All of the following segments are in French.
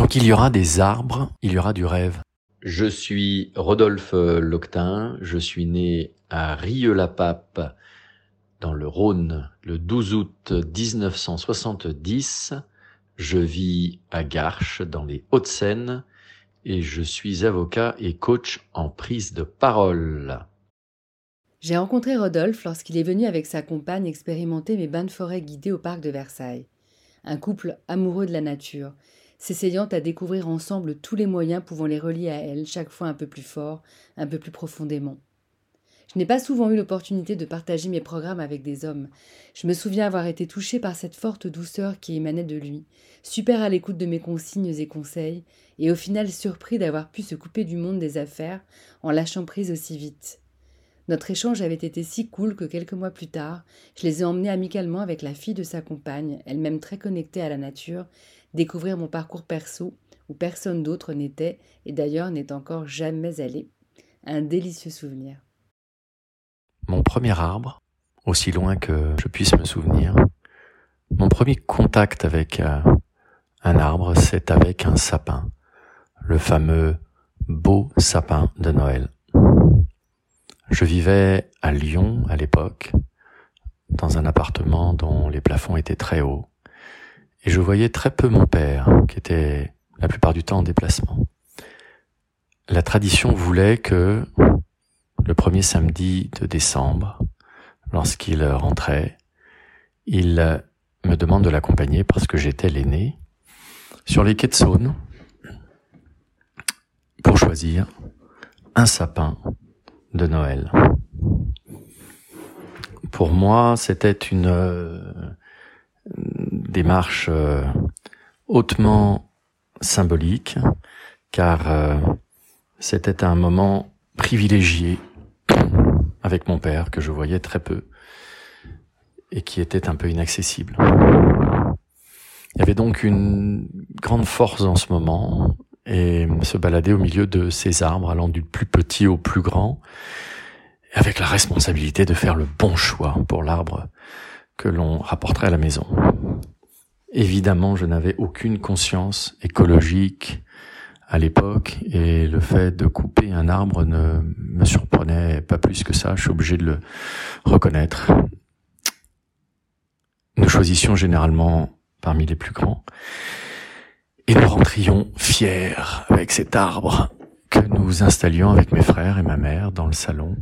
Tant qu'il y aura des arbres, il y aura du rêve. Je suis Rodolphe Loctin, je suis né à Rieux-la-Pape dans le Rhône le 12 août 1970. Je vis à Garches dans les Hauts-de-Seine et je suis avocat et coach en prise de parole. J'ai rencontré Rodolphe lorsqu'il est venu avec sa compagne expérimenter mes bains de forêt guidés au parc de Versailles. Un couple amoureux de la nature s'essayant à découvrir ensemble tous les moyens pouvant les relier à elle, chaque fois un peu plus fort, un peu plus profondément. Je n'ai pas souvent eu l'opportunité de partager mes programmes avec des hommes. Je me souviens avoir été touchée par cette forte douceur qui émanait de lui, super à l'écoute de mes consignes et conseils, et au final surpris d'avoir pu se couper du monde des affaires en lâchant prise aussi vite. Notre échange avait été si cool que quelques mois plus tard, je les ai emmenés amicalement avec la fille de sa compagne, elle-même très connectée à la nature, découvrir mon parcours perso où personne d'autre n'était et d'ailleurs n'est encore jamais allé. Un délicieux souvenir. Mon premier arbre, aussi loin que je puisse me souvenir, mon premier contact avec euh, un arbre, c'est avec un sapin, le fameux beau sapin de Noël. Je vivais à Lyon à l'époque, dans un appartement dont les plafonds étaient très hauts et je voyais très peu mon père, qui était la plupart du temps en déplacement. La tradition voulait que le premier samedi de décembre, lorsqu'il rentrait, il me demande de l'accompagner parce que j'étais l'aîné sur les quais de Saône pour choisir un sapin de Noël. Pour moi, c'était une démarche euh, hautement symbolique, car euh, c'était un moment privilégié avec mon père que je voyais très peu et qui était un peu inaccessible. Il y avait donc une grande force en ce moment et se balader au milieu de ces arbres allant du plus petit au plus grand avec la responsabilité de faire le bon choix pour l'arbre que l'on rapporterait à la maison. Évidemment, je n'avais aucune conscience écologique à l'époque et le fait de couper un arbre ne me surprenait pas plus que ça, je suis obligé de le reconnaître. Nous choisissions généralement parmi les plus grands et nous rentrions fiers avec cet arbre que nous installions avec mes frères et ma mère dans le salon.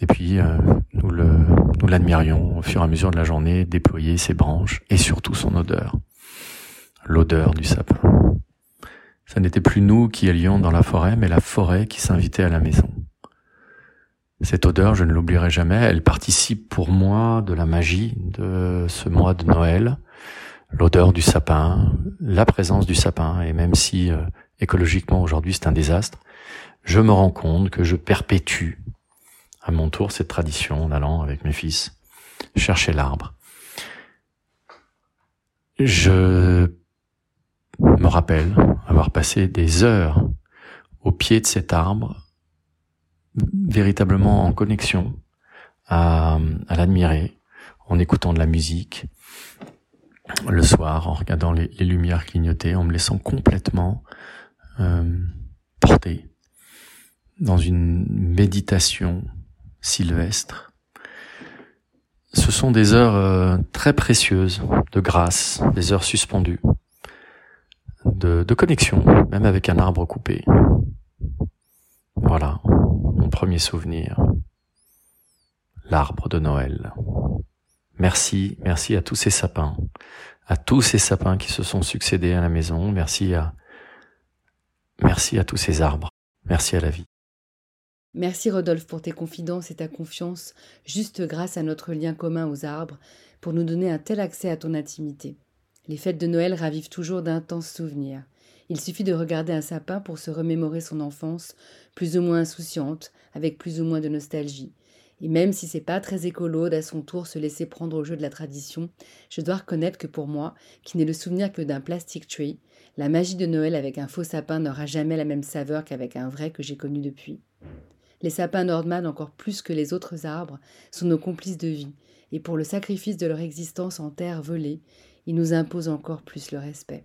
Et puis euh, nous nous l'admirions au fur et à mesure de la journée déployer ses branches et surtout son odeur, l'odeur du sapin. Ça n'était plus nous qui allions dans la forêt, mais la forêt qui s'invitait à la maison. Cette odeur, je ne l'oublierai jamais, elle participe pour moi de la magie de ce mois de Noël, l'odeur du sapin, la présence du sapin, et même si euh, écologiquement aujourd'hui c'est un désastre, je me rends compte que je perpétue à mon tour cette tradition en allant avec mes fils chercher l'arbre. Je me rappelle avoir passé des heures au pied de cet arbre, véritablement en connexion, à, l'admirer, en écoutant de la musique, le soir, en regardant les, lumières clignoter, en me laissant complètement euh, porter dans une méditation sylvestre. Ce sont des heures euh, très précieuses de grâce, des heures suspendues, de, de connexion, même avec un arbre coupé. Voilà, mon premier souvenir. L'arbre de Noël. Merci, merci à tous ces sapins, à tous ces sapins qui se sont succédés à la maison. Merci à, merci à tous ces arbres. Merci à la vie. Merci Rodolphe pour tes confidences et ta confiance, juste grâce à notre lien commun aux arbres, pour nous donner un tel accès à ton intimité. Les fêtes de Noël ravivent toujours d'intenses souvenirs. Il suffit de regarder un sapin pour se remémorer son enfance, plus ou moins insouciante, avec plus ou moins de nostalgie. Et même si c'est pas très écolo d'à son tour se laisser prendre au jeu de la tradition, je dois reconnaître que pour moi, qui n'ai le souvenir que d'un plastic tree, la magie de Noël avec un faux sapin n'aura jamais la même saveur qu'avec un vrai que j'ai connu depuis. Les sapins Nordman, encore plus que les autres arbres, sont nos complices de vie, et pour le sacrifice de leur existence en terre volée, ils nous imposent encore plus le respect.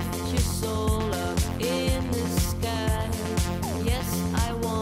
I want